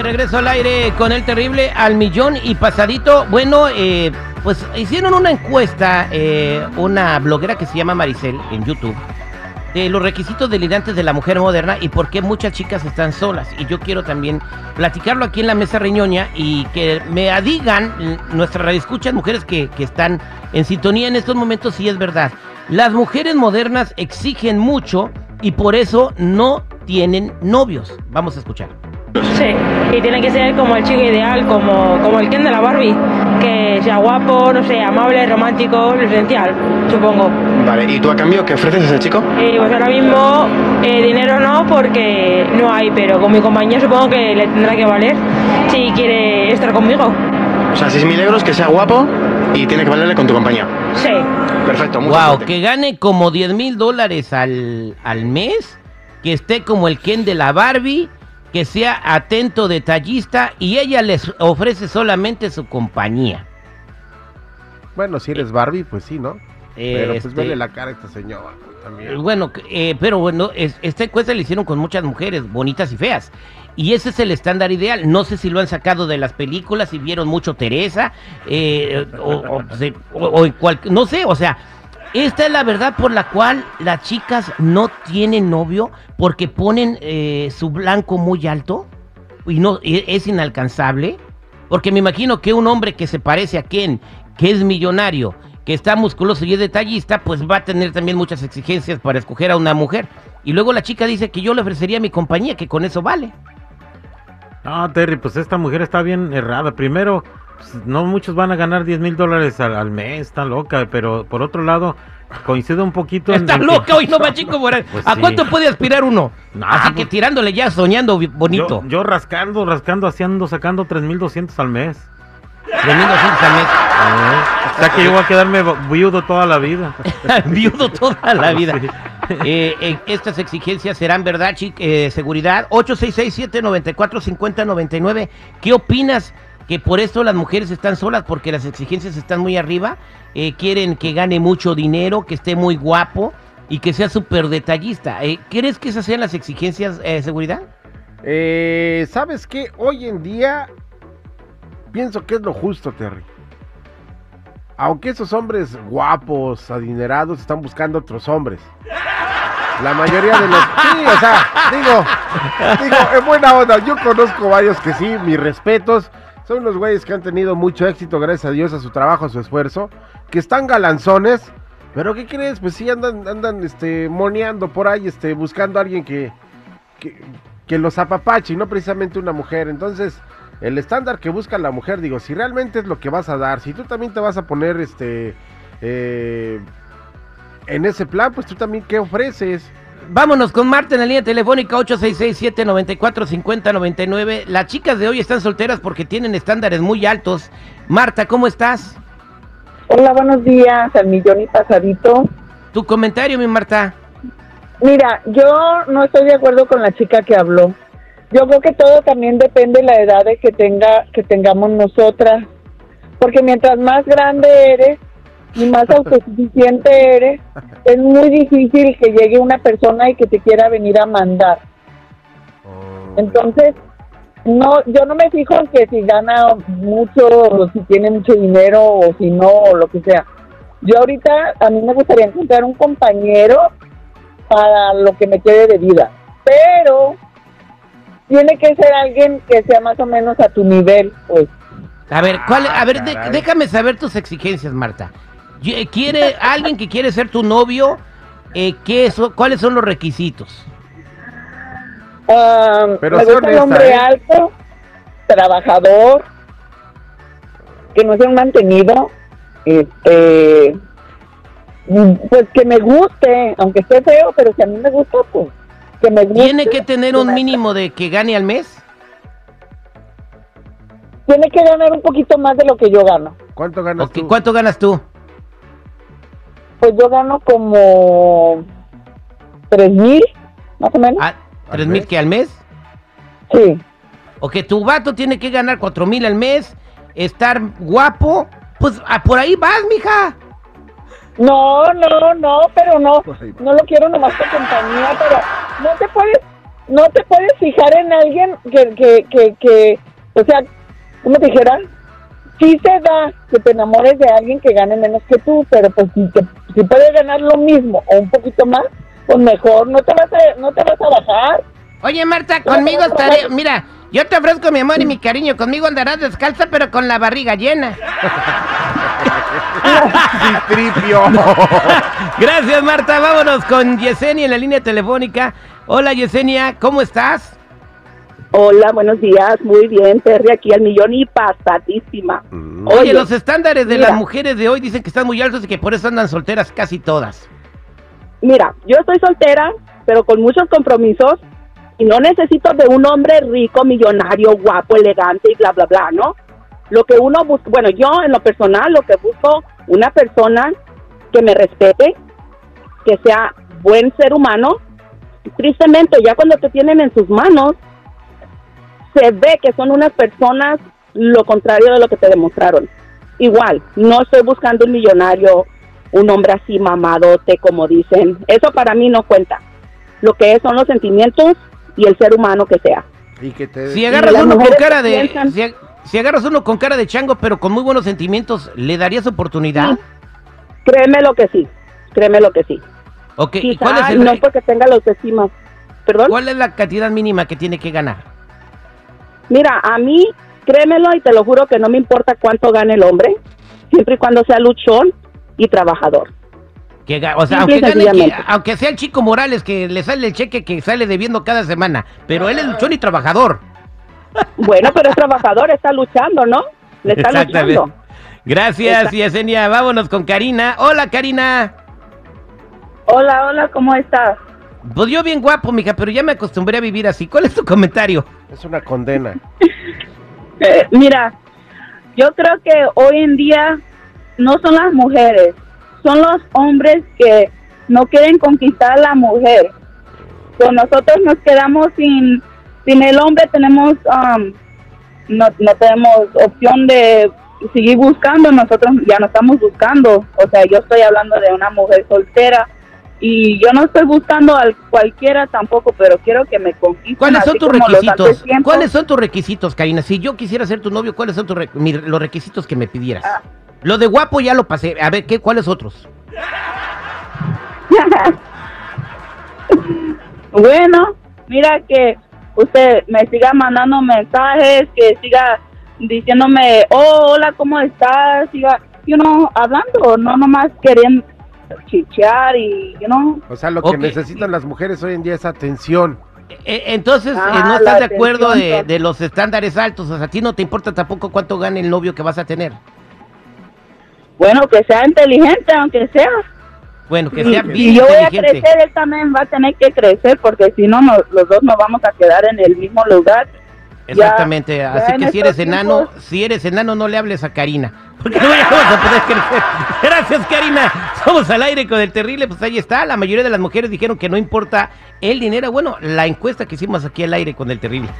De regreso al aire con el terrible al millón y pasadito. Bueno, eh, pues hicieron una encuesta, eh, una bloguera que se llama Maricel en YouTube, de los requisitos delirantes de la mujer moderna y por qué muchas chicas están solas. Y yo quiero también platicarlo aquí en la mesa reñoña y que me digan nuestras radioescuchas, mujeres que, que están en sintonía en estos momentos, si es verdad. Las mujeres modernas exigen mucho y por eso no tienen novios. Vamos a escuchar. Y tiene que ser como el chico ideal, como, como el Ken de la Barbie, que sea guapo, no sé, amable, romántico, lo esencial, supongo. Vale, ¿y tú a cambio qué ofreces a ese chico? Y pues ahora mismo eh, dinero no, porque no hay, pero con mi compañía supongo que le tendrá que valer si quiere estar conmigo. O sea, 6.000 euros, que sea guapo y tiene que valerle con tu compañía. Sí. Perfecto, mucha Wow, suerte. que gane como 10 mil dólares al, al mes, que esté como el Ken de la Barbie, que sea atento, detallista y ella les ofrece solamente su compañía. Bueno, si eres Barbie, pues sí, ¿no? Pero pues Este, vele la cara a esta señora pues, también. Bueno, eh, pero bueno, es- esta encuesta la hicieron con muchas mujeres, bonitas y feas. Y ese es el estándar ideal. No sé si lo han sacado de las películas, si vieron mucho Teresa, eh, o, o- o- cual- no sé, o sea, esta es la verdad por la cual las chicas no tienen novio porque ponen eh, su blanco muy alto y no es inalcanzable. Porque me imagino que un hombre que se parece a Ken, que es millonario, que está musculoso y es detallista, pues va a tener también muchas exigencias para escoger a una mujer. Y luego la chica dice que yo le ofrecería mi compañía, que con eso vale. No, Terry, pues esta mujer está bien errada. Primero, pues, no muchos van a ganar 10 mil dólares al, al mes, está loca, pero por otro lado, coincide un poquito en- Está en que- loca hoy, no machico Morales. Pues ¿A sí. cuánto puede aspirar uno? No, Así que pues- tirándole ya, soñando bonito. Yo, yo rascando, rascando, haciendo, sacando 3.200 al mes. 3,200 al mes. Eh, o sea que yo voy a quedarme viudo toda la vida. Viudo toda la vida. Sí. Eh, eh, estas exigencias serán verdad, chic, eh, seguridad. 866-794-5099. ¿Qué opinas? Que por esto las mujeres están solas porque las exigencias están muy arriba. Eh, quieren que gane mucho dinero, que esté muy guapo y que sea súper detallista. Eh, ¿Crees que esas sean las exigencias de seguridad? Eh, ¿Sabes qué? Hoy en día pienso que es lo justo, Terry. Aunque esos hombres guapos, adinerados, están buscando otros hombres. La mayoría de los... Sí, o sea, digo, digo, en buena onda, yo conozco varios que sí, mis respetos. Son unos güeyes que han tenido mucho éxito, gracias a Dios, a su trabajo, a su esfuerzo. Que están galanzones. Pero ¿qué crees? Pues sí, andan, andan, este, moneando por ahí, este, buscando a alguien que, que, que los apapache y no precisamente una mujer. Entonces, el estándar que busca la mujer, digo, si realmente es lo que vas a dar, si tú también te vas a poner este eh, en ese plan, pues tú también qué ofreces. Vámonos con Marta en la línea telefónica 866-794-5099. Las chicas de hoy están solteras porque tienen estándares muy altos. Marta, ¿cómo estás? Hola, buenos días, al millón y pasadito. Tu comentario, mi Marta. Mira, yo no estoy de acuerdo con la chica que habló. Yo creo que todo también depende de la edad de que tenga que tengamos nosotras, porque mientras más grande eres y más autosuficiente eres, es muy difícil que llegue una persona y que te quiera venir a mandar. Entonces, no, yo no me fijo en que si gana mucho, o si tiene mucho dinero, o si no, o lo que sea. Yo ahorita, a mí me gustaría encontrar un compañero para lo que me quede de vida. Pero tiene que ser alguien que sea más o menos a tu nivel, pues. A ver, ¿cuál, a ver, de- caray. déjame saber tus exigencias, Marta. ¿Quiere alguien que quiere ser tu novio? Eh, ¿qué so- ¿Cuáles son los requisitos? Ah, Pero me gusta un hombre ¿eh? alto, trabajador, que no sea un mantenido, este, pues que me guste, aunque esté feo, pero si a mí me gusta, pues que me guste. ¿Tiene que tener un mínimo de que gane al mes? Tiene que ganar un poquito más de lo que yo gano. ¿Cuánto ganas tú? ¿Cuánto ganas tú? Pues yo gano como tres mil, más o menos. Ah, ¿Tres ¿Al mil que al mes? Sí. O que tu vato tiene que ganar cuatro mil al mes, estar guapo. Pues ah, por ahí vas, mija. No, no, no, pero no, no lo quiero nomás por compañía, pero no te puedes, no te puedes fijar en alguien que, que, que, que o sea, ¿cómo te dijera? Sí se da que te enamores de alguien que gane menos que tú, pero pues si, te, si puedes ganar lo mismo o un poquito más, pues mejor, no te vas a, no te vas a bajar. Oye, Marta, conmigo estaré. Mira, yo te ofrezco mi amor y mi cariño. Conmigo andarás descalza, pero con la barriga llena. Citripio. Gracias, Marta. Vámonos con Yesenia en la línea telefónica. Hola, Yesenia, ¿cómo estás? Hola, buenos días. Muy bien, Terry, aquí al millón y pasadísima. Mm. Oye, Oye, los estándares de mira. las mujeres de hoy dicen que están muy altos y que por eso andan solteras casi todas. Mira, yo estoy soltera, pero con muchos compromisos y no necesito de un hombre rico, millonario, guapo, elegante y bla, bla, bla, ¿no? Lo que uno busca, bueno, yo en lo personal lo que busco, una persona que me respete, que sea buen ser humano. Tristemente, ya cuando te tienen en sus manos, se ve que son unas personas lo contrario de lo que te demostraron. Igual, no estoy buscando un millonario, un hombre así mamadote, como dicen. Eso para mí no cuenta. Lo que es son los sentimientos y el ser humano que sea. Y que te... Si agarras uno con cara de. piensan- Si, si agarras uno con cara de chango, pero con muy buenos sentimientos, ¿le darías oportunidad? Créeme lo que sí, créeme lo que sí. Ok, ¿y Quizá ¿cuál es, el no porque tenga la autoestima. ¿Perdón? ¿Cuál es la cantidad mínima que tiene que ganar? Mira, a mí, créemelo y te lo juro que no me importa cuánto gane el hombre, siempre y cuando sea luchón y trabajador. Que o sea, aunque, gane, aunque sea el chico Morales que le sale el cheque que sale debiendo cada semana, pero él es luchón y trabajador. Bueno, pero es trabajador, está luchando, ¿no? Le está Exactamente. luchando. Gracias. Yesenia. Vámonos con Karina. Hola, Karina. Hola, hola, ¿cómo estás? Pues yo bien guapo, mija, pero ya me acostumbré a vivir así. ¿Cuál es tu comentario? Es una condena. Eh, mira, yo creo que hoy en día no son las mujeres, son los hombres que no quieren conquistar a la mujer. So, nosotros nos quedamos sin, sin el hombre, tenemos, um, no, no tenemos opción de seguir buscando, nosotros ya no estamos buscando. O sea, yo estoy hablando de una mujer soltera. Y yo no estoy buscando a cualquiera tampoco, pero quiero que me conquisten. ¿Cuáles son tus requisitos? ¿Cuáles son tus requisitos, Karina? Si yo quisiera ser tu novio, ¿cuáles son tus re- los requisitos que me pidieras? Ah. Lo de guapo ya lo pasé. A ver, ¿qué, ¿cuáles otros? bueno, mira que usted me siga mandando mensajes, que siga diciéndome, oh, hola, ¿cómo estás? Siga, you know, hablando, no nomás queriendo chichear y, you know, O sea, lo que necesitan las mujeres hoy en día es atención. Eh, entonces, eh, Ah, ¿no estás de acuerdo de, los estándares altos? O sea, a ti no te importa tampoco cuánto gane el novio que vas a tener. bueno, que sea inteligente, aunque sea. Bueno, que Y, sea y bien yo voy a crecer, él también va a tener que crecer, porque si no, nos- los dos nos vamos a quedar en el mismo lugar. Exactamente, ya así que si eres enano, si eres enano no le hables a Karina, porque no vamos a poder crecer. Gracias Karina, somos al aire con el terrible, pues ahí está, la mayoría de las mujeres dijeron que no importa el dinero, bueno, la encuesta que hicimos aquí al aire con el terrible.